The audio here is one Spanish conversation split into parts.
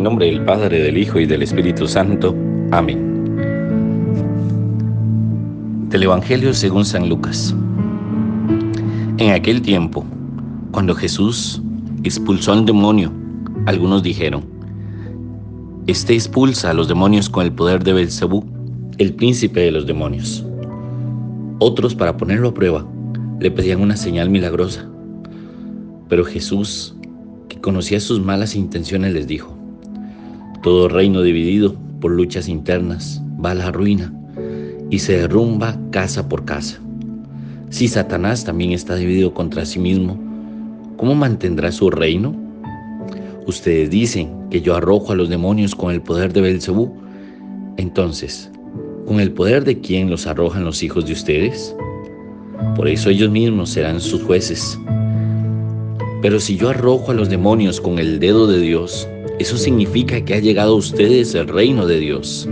En nombre del Padre, del Hijo y del Espíritu Santo. Amén. Del Evangelio según San Lucas. En aquel tiempo, cuando Jesús expulsó al demonio, algunos dijeron, Este expulsa a los demonios con el poder de Belcebú, el príncipe de los demonios. Otros, para ponerlo a prueba, le pedían una señal milagrosa. Pero Jesús, que conocía sus malas intenciones, les dijo, Todo reino dividido por luchas internas va a la ruina y se derrumba casa por casa. Si Satanás también está dividido contra sí mismo, ¿cómo mantendrá su reino? Ustedes dicen que yo arrojo a los demonios con el poder de Belcebú. Entonces, ¿con el poder de quién los arrojan los hijos de ustedes? Por eso ellos mismos serán sus jueces. Pero si yo arrojo a los demonios con el dedo de Dios, eso significa que ha llegado a ustedes el reino de Dios.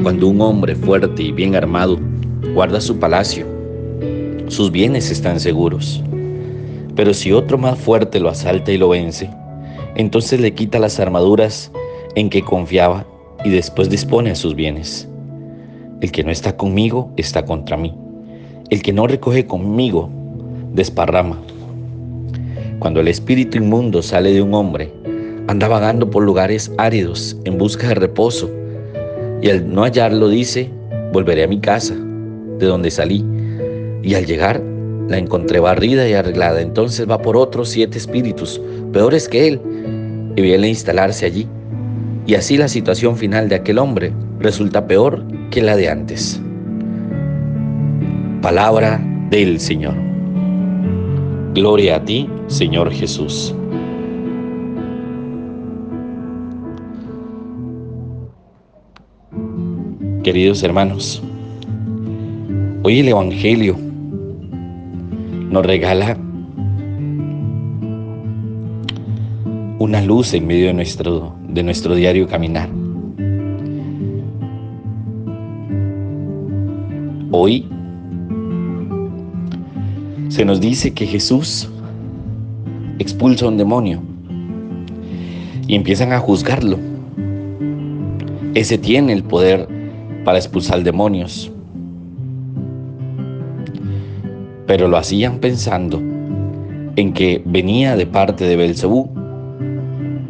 Cuando un hombre fuerte y bien armado guarda su palacio, sus bienes están seguros. Pero si otro más fuerte lo asalta y lo vence, entonces le quita las armaduras en que confiaba y después dispone a sus bienes. El que no está conmigo está contra mí. El que no recoge conmigo desparrama. Cuando el espíritu inmundo sale de un hombre, anda vagando por lugares áridos en busca de reposo y al no hallarlo dice, volveré a mi casa, de donde salí y al llegar la encontré barrida y arreglada. Entonces va por otros siete espíritus, peores que él, y viene a instalarse allí. Y así la situación final de aquel hombre resulta peor que la de antes. Palabra del Señor. Gloria a ti, Señor Jesús. Queridos hermanos, hoy el Evangelio nos regala una luz en medio de nuestro, de nuestro diario caminar. Hoy se nos dice que Jesús expulsa a un demonio y empiezan a juzgarlo. Ese tiene el poder para expulsar demonios. pero lo hacían pensando en que venía de parte de Belcebú,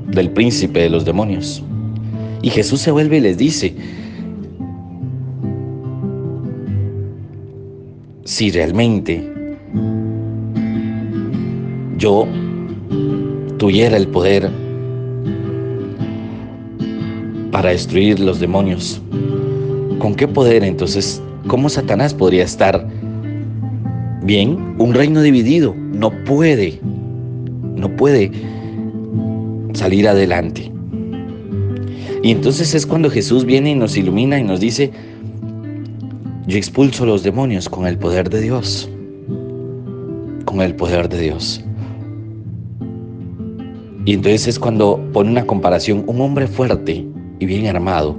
del príncipe de los demonios. Y Jesús se vuelve y les dice, si realmente yo tuviera el poder para destruir los demonios, ¿con qué poder entonces, cómo Satanás podría estar Bien, un reino dividido. No puede, no puede salir adelante. Y entonces es cuando Jesús viene y nos ilumina y nos dice, yo expulso los demonios con el poder de Dios, con el poder de Dios. Y entonces es cuando pone una comparación, un hombre fuerte y bien armado,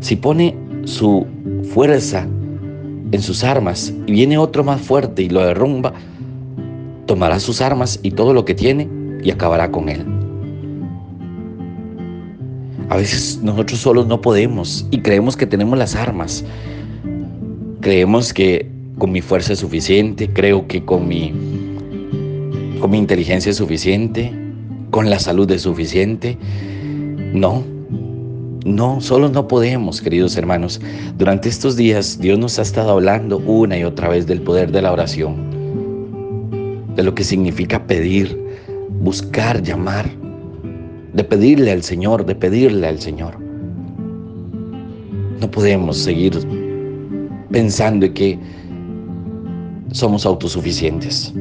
si pone su fuerza en sus armas y viene otro más fuerte y lo derrumba, tomará sus armas y todo lo que tiene y acabará con él. A veces nosotros solos no podemos y creemos que tenemos las armas. Creemos que con mi fuerza es suficiente, creo que con mi, con mi inteligencia es suficiente, con la salud es suficiente. No, no, solo no podemos, queridos hermanos. Durante estos días Dios nos ha estado hablando una y otra vez del poder de la oración, de lo que significa pedir, buscar, llamar, de pedirle al Señor, de pedirle al Señor. No podemos seguir pensando que somos autosuficientes.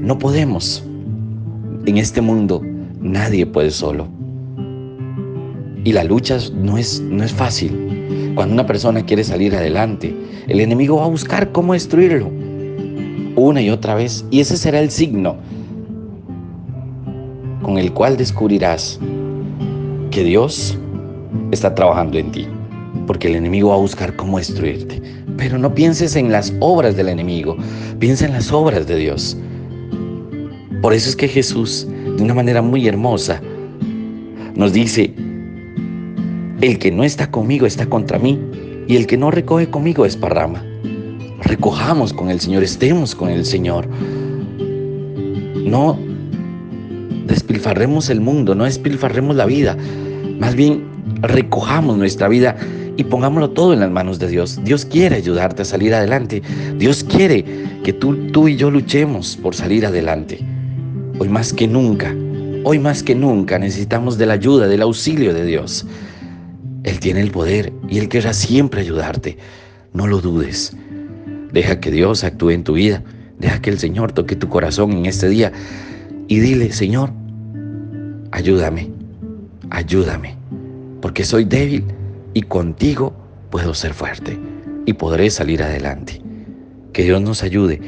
No podemos. En este mundo nadie puede solo. Y la lucha no es, no es fácil. Cuando una persona quiere salir adelante, el enemigo va a buscar cómo destruirlo. Una y otra vez. Y ese será el signo con el cual descubrirás que Dios está trabajando en ti. Porque el enemigo va a buscar cómo destruirte. Pero no pienses en las obras del enemigo, piensa en las obras de Dios. Por eso es que Jesús, de una manera muy hermosa, Nos dice, el que no está conmigo está contra mí y el que no recoge conmigo es parrama. Recojamos con el Señor, estemos con el Señor. No despilfarremos el mundo, no despilfarremos la vida. Más bien, recojamos nuestra vida y pongámoslo todo en las manos de Dios. Dios quiere ayudarte a salir adelante. Dios quiere que tú, tú y yo luchemos por salir adelante. Hoy más que nunca, hoy más que nunca necesitamos de la ayuda, del auxilio de Dios. Él tiene el poder y Él querrá siempre ayudarte. No lo dudes. Deja que Dios actúe en tu vida. Deja que el Señor toque tu corazón en este día y dile, Señor, ayúdame, ayúdame, porque soy débil y contigo puedo ser fuerte y podré salir adelante. Que Dios nos ayude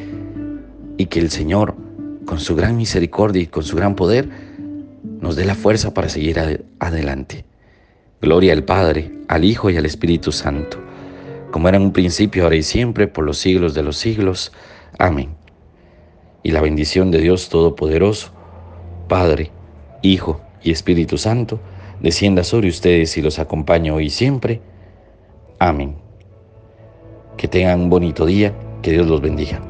y que el Señor, con su gran misericordia y con su gran poder, nos dé la fuerza para seguir adelante. Gloria al Padre, al Hijo y al Espíritu Santo, como era en un principio, ahora y siempre, por los siglos de los siglos. Amén. Y la bendición de Dios Todopoderoso, Padre, Hijo y Espíritu Santo, descienda sobre ustedes y los acompañe hoy y siempre. Amén. Que tengan un bonito día, que Dios los bendiga.